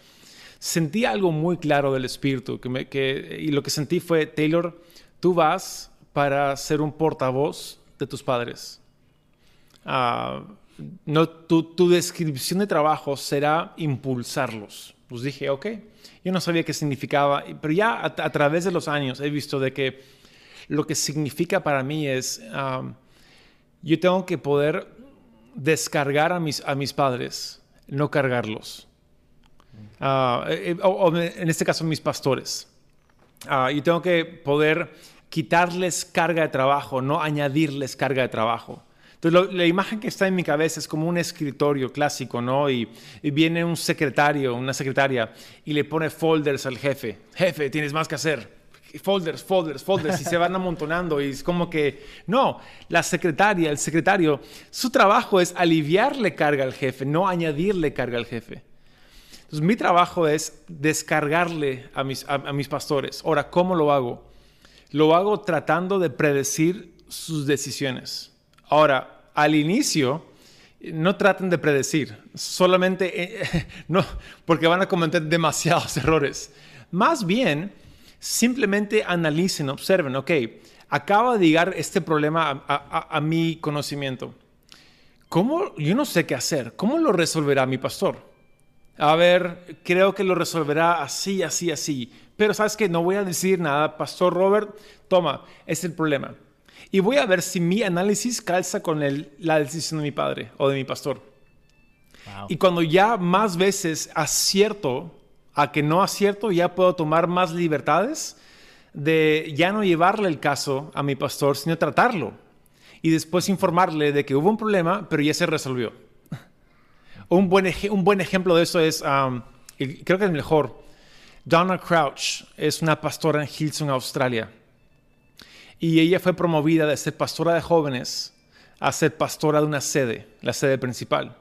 sentí algo muy claro del Espíritu. Que que, y lo que sentí fue, Taylor, tú vas para ser un portavoz de tus padres. Uh, no, tu, tu, descripción de trabajo será impulsarlos. Pues dije, ok, yo no sabía qué significaba, pero ya a, a través de los años he visto de que lo que significa para mí es, um, yo tengo que poder descargar a mis, a mis padres, no cargarlos. Uh, o, en este caso mis pastores. Uh, yo tengo que poder quitarles carga de trabajo, no añadirles carga de trabajo. Entonces, la imagen que está en mi cabeza es como un escritorio clásico, ¿no? Y, y, viene un secretario, una secretaria, y le pone folders al jefe. Jefe, tienes más que hacer. Folders, folders, folders, y se van amontonando. Y es como que, no, la secretaria, el secretario, su trabajo es aliviarle carga al jefe, no añadirle carga al jefe. Entonces, mi trabajo es descargarle a mis, a, mis pastores. Ahora, ¿cómo lo hago? Lo hago tratando de predecir sus decisiones. Ahora, al inicio, no traten de predecir, solamente eh, no, porque van a cometer demasiados errores. Más bien, simplemente analicen, observen, ok, acaba de llegar este problema a, a, mi conocimiento. ¿Cómo? Yo no sé qué hacer. ¿Cómo lo resolverá mi pastor? A ver, creo que lo resolverá así, así, así. Pero sabes que no voy a decir nada, Pastor Robert, toma, es el problema y voy a ver si mi análisis calza con el, la decisión de mi padre o de mi pastor. Y cuando ya más veces acierto a que no acierto, ya puedo tomar más libertades de ya no llevarle el caso a mi pastor, sino tratarlo. Y después informarle de que hubo un problema, pero ya se resolvió. Un, buen ejemplo de eso es, um, creo que es mejor, Donna Crouch es una pastora en Hilson, Australia. Y ella fue promovida de ser pastora de jóvenes a ser pastora de una sede, la sede principal.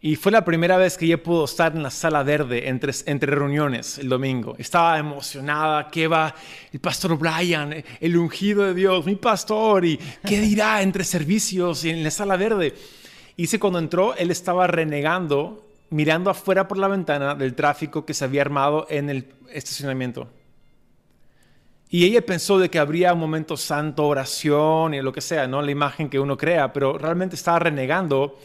Y fue la primera vez que ella pudo estar en la sala verde entre, reuniones el domingo. Estaba emocionada, ¿qué va el pastor Brian, el ungido de Dios, mi pastor? ¿Y qué dirá entre servicios y en la sala verde? Y dice cuando entró, él estaba renegando, mirando afuera por la ventana del tráfico que se había armado en el estacionamiento. Y ella pensó de que habría un momento santo, oración y lo que sea, ¿no? La imagen que uno crea, pero realmente estaba renegando.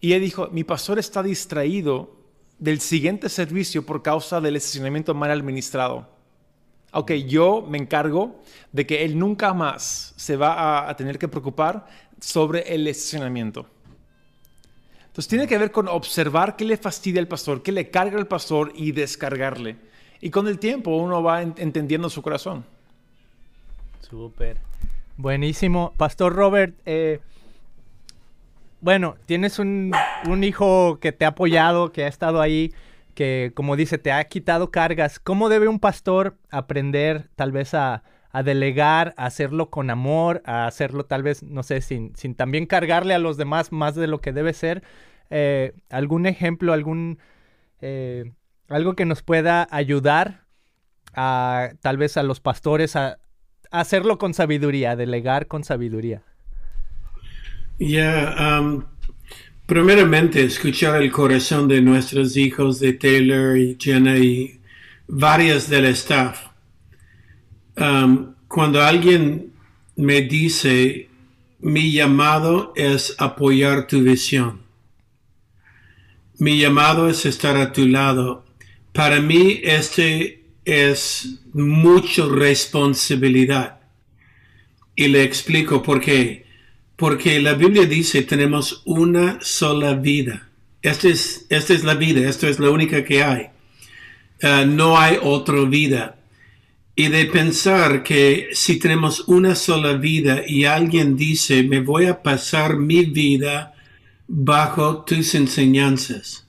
Y ella dijo, mi pastor está distraído del siguiente servicio por causa del estacionamiento mal administrado. Ok, yo me encargo de que él nunca más se va a, a tener que preocupar sobre el estacionamiento. Entonces tiene que ver con observar qué le fastidia al pastor, qué le carga al pastor y descargarle. Y con el tiempo uno va entendiendo su corazón. Súper. Buenísimo. Pastor Robert, eh, bueno, tienes un, un, hijo que te ha apoyado, que ha estado ahí, que como dice, te ha quitado cargas. ¿Cómo debe un pastor aprender tal vez a, a delegar, a hacerlo con amor, a hacerlo tal vez, no sé, sin, sin también cargarle a los demás más de lo que debe ser? Eh, ¿Algún ejemplo, algún... Eh, algo que nos pueda ayudar a tal vez a los pastores a, hacerlo con sabiduría, a delegar con sabiduría. Ya, primeramente escuchar el corazón de nuestros hijos, de Taylor y Jenna y varias del staff. Cuando alguien me dice, mi llamado es apoyar tu visión. Mi llamado es estar a tu lado para mí este es mucha responsabilidad. Y le explico por qué. Porque la Biblia dice tenemos una sola vida. Esta es, esta es la vida, esta es la única que hay. Uh, no hay otra vida. Y de pensar que si tenemos una sola vida y alguien dice, me voy a pasar mi vida bajo tus enseñanzas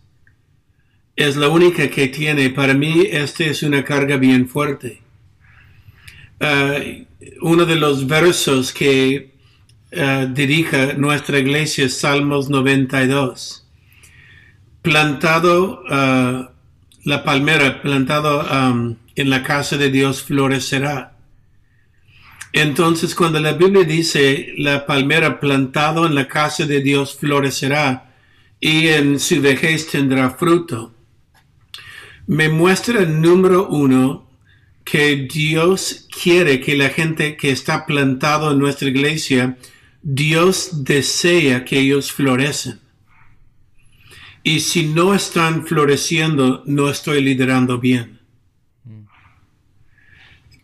es la única que tiene. Para mí, esta es una carga bien fuerte. Uh, uno de los versos que uh, dirige nuestra iglesia es Salmos 92. Plantado uh, la palmera, plantado um, en la casa de Dios, florecerá. Entonces, cuando la Biblia dice la palmera plantado en la casa de Dios florecerá y en su vejez tendrá fruto, me muestra, número uno, que Dios quiere que la gente que está plantado en nuestra iglesia, Dios desea que ellos florecen. Y si no están floreciendo, no estoy liderando bien.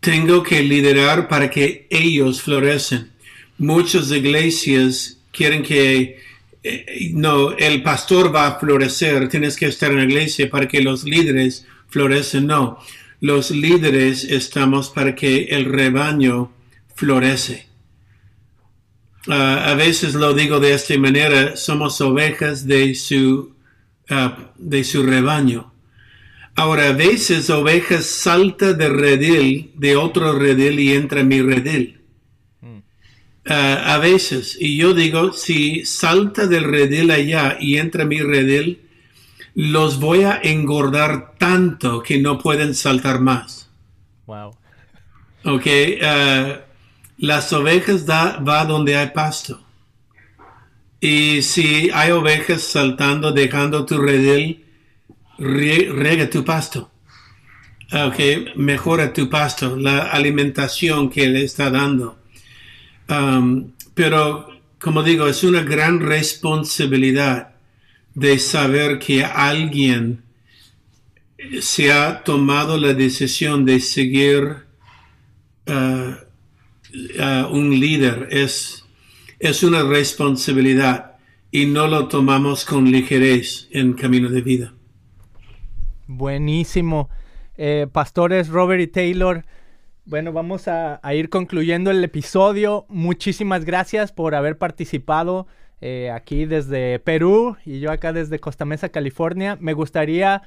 Tengo que liderar para que ellos florecen. Muchas iglesias quieren que eh, no, el pastor va a florecer, tienes que estar en la iglesia para que los líderes florecen. No, los líderes estamos para que el rebaño florece. Ah, a veces lo digo de esta manera, somos ovejas de su, ah, de su rebaño. Ahora, a veces ovejas salta de redil, de otro redil y entra en mi redil. Mm. Ah, a veces, y yo digo, si salta del redil allá y entra en mi redil, los voy a engordar tanto que no pueden saltar más. Wow. Ok, uh, las ovejas da, va donde hay pasto. Y si hay ovejas saltando, dejando tu redil, tu pasto. Ok, mejora tu pasto, la alimentación que le está dando. Um, pero, como digo, es una gran responsabilidad de saber que alguien se ha tomado la decisión de seguir uh, uh, un líder. Es, es una responsabilidad y no lo tomamos con ligerez en camino de vida. Buenísimo. Eh, pastores Robert y Taylor, bueno, vamos a, ir concluyendo el episodio. Muchísimas gracias por haber participado eh, aquí desde Perú y yo acá desde Costa Mesa, California. Me gustaría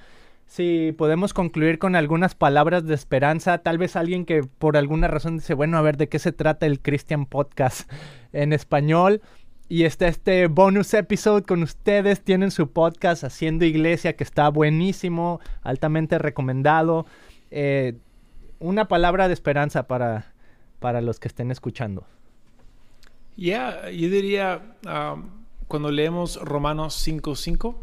si podemos concluir con algunas palabras de esperanza. Tal vez alguien que por alguna razón dice, bueno, a ver de qué se trata el Christian Podcast en español. Y está este bonus episode con ustedes. Tienen su podcast Haciendo Iglesia que está buenísimo, altamente recomendado. Eh, una palabra de esperanza para, para los que estén escuchando. Ya, yo diría, um, cuando leemos Romanos 5.5,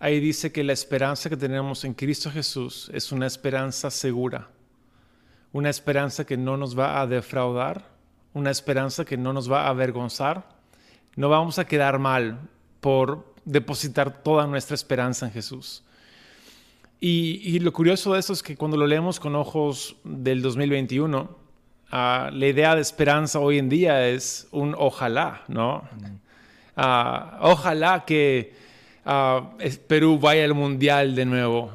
ahí dice que la esperanza que tenemos en Cristo Jesús es una esperanza segura, una esperanza que no nos va a defraudar, una esperanza que no nos va a avergonzar. No vamos a quedar mal por depositar toda nuestra esperanza en Jesús. Y, y lo curioso de eso es que cuando lo leemos con ojos del 2021, Ah, la idea de esperanza hoy en día es un ojalá, ¿no? Ah, ojalá que ah, Perú vaya al mundial de nuevo.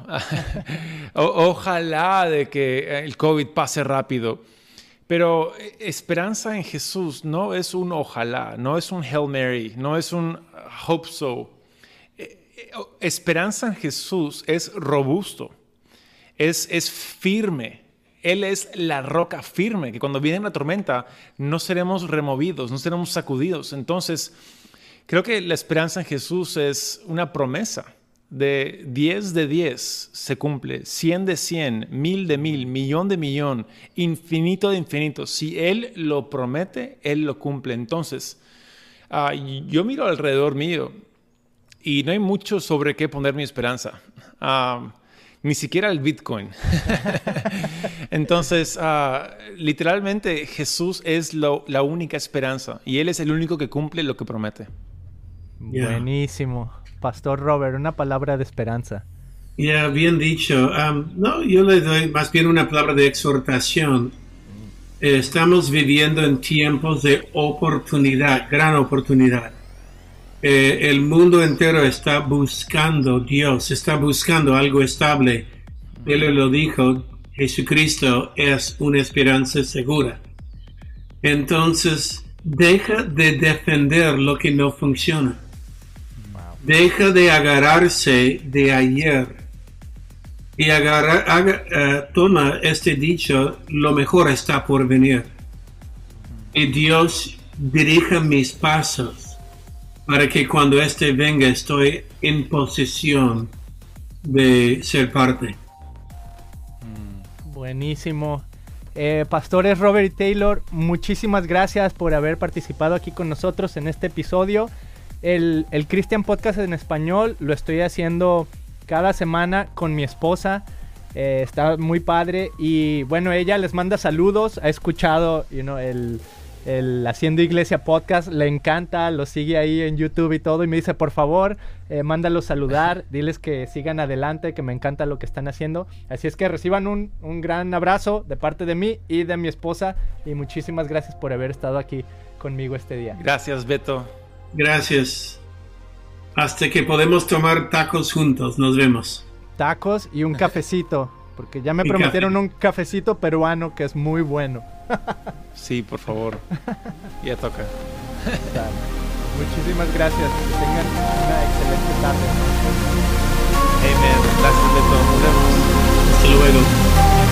ojalá de que el COVID pase rápido. Pero eh, esperanza en Jesús no es un ojalá, no es un Hail Mary, no es un hope so. Eh, eh, esperanza en Jesús es robusto, es, es firme, él es la roca firme, que cuando viene la tormenta no seremos removidos, no seremos sacudidos. Entonces, creo que la esperanza en Jesús es una promesa de 10 de 10 se cumple, 100 de 100, mil de mil, millón de millón, infinito de infinito. Si Él lo promete, Él lo cumple. Entonces, ah, yo miro alrededor mío y no hay mucho sobre qué poner mi esperanza. Ah, ni siquiera el Bitcoin. Entonces, ah, literalmente Jesús es la única esperanza y Él es el único que cumple lo que promete. Buenísimo. Pastor Robert, una palabra de esperanza. Ya, bien dicho. Um, no, yo le doy más bien una palabra de exhortación. estamos viviendo en tiempos de oportunidad, gran oportunidad. Eh, el mundo entero está buscando Dios, está buscando algo estable. Él lo dijo, Jesucristo es una esperanza segura. Entonces, deja de defender lo que no funciona. Deja de agarrarse de ayer y agarra, eh, toma este dicho, lo mejor está por venir. Y Dios dirija mis pasos para que cuando éste venga estoy en posesión de ser parte. Mm, buenísimo. Eh, pastores Robert y Taylor, muchísimas gracias por haber participado aquí con nosotros en este episodio. El, el Christian Podcast en español lo estoy haciendo cada semana con mi esposa. Eh, está muy padre y bueno, ella les manda saludos, ha escuchado you know, el, el Haciendo Iglesia Podcast, le encanta, lo sigue ahí en YouTube y todo y me dice, por favor, eh, mándalos saludar, diles que sigan adelante, que me encanta lo que están haciendo. Así es que reciban un, un gran abrazo de parte de mí y de mi esposa y muchísimas gracias por haber estado aquí conmigo este día. Gracias, Beto. Gracias. Hasta que podemos tomar tacos juntos. Nos vemos. Tacos y un cafecito. Porque ya me Y prometieron café. un cafecito peruano que es muy bueno. Sí, por favor. Ya toca. Dale. Muchísimas gracias. Que tengan una excelente tarde. Amen. Gracias, Beto. Nos vemos. Hasta luego.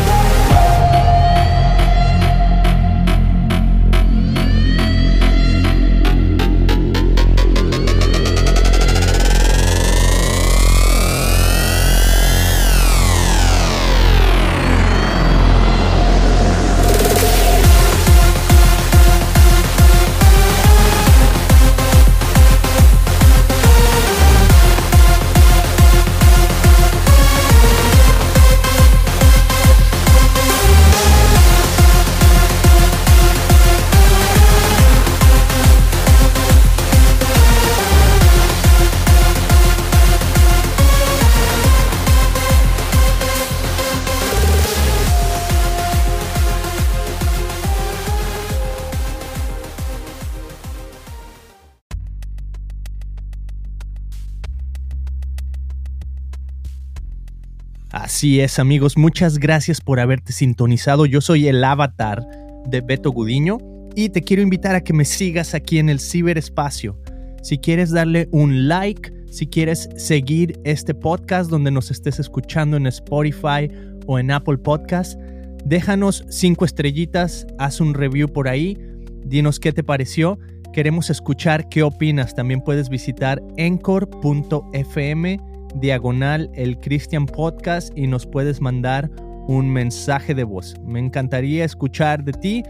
Así es, amigos. Muchas gracias por haberte sintonizado. Yo soy el avatar de Beto Gudiño y te quiero invitar a que me sigas aquí en el ciberespacio. Si quieres darle un like, si quieres seguir este podcast donde nos estés escuchando en Spotify o en Apple Podcast, déjanos cinco estrellitas, haz un review por ahí, dinos qué te pareció. Queremos escuchar qué opinas. También puedes visitar encore.fm diagonal el Christian Podcast y nos puedes mandar un mensaje de voz. Me encantaría escuchar de ti.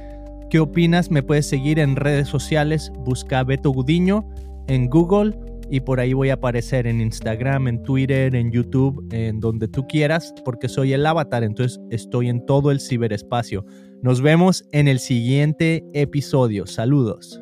¿Qué opinas? Me puedes seguir en redes sociales. Busca Beto Gudiño en Google y por ahí voy a aparecer en Instagram, en Twitter, en YouTube, en donde tú quieras, porque soy el avatar, entonces estoy en todo el ciberespacio. Nos vemos en el siguiente episodio. Saludos.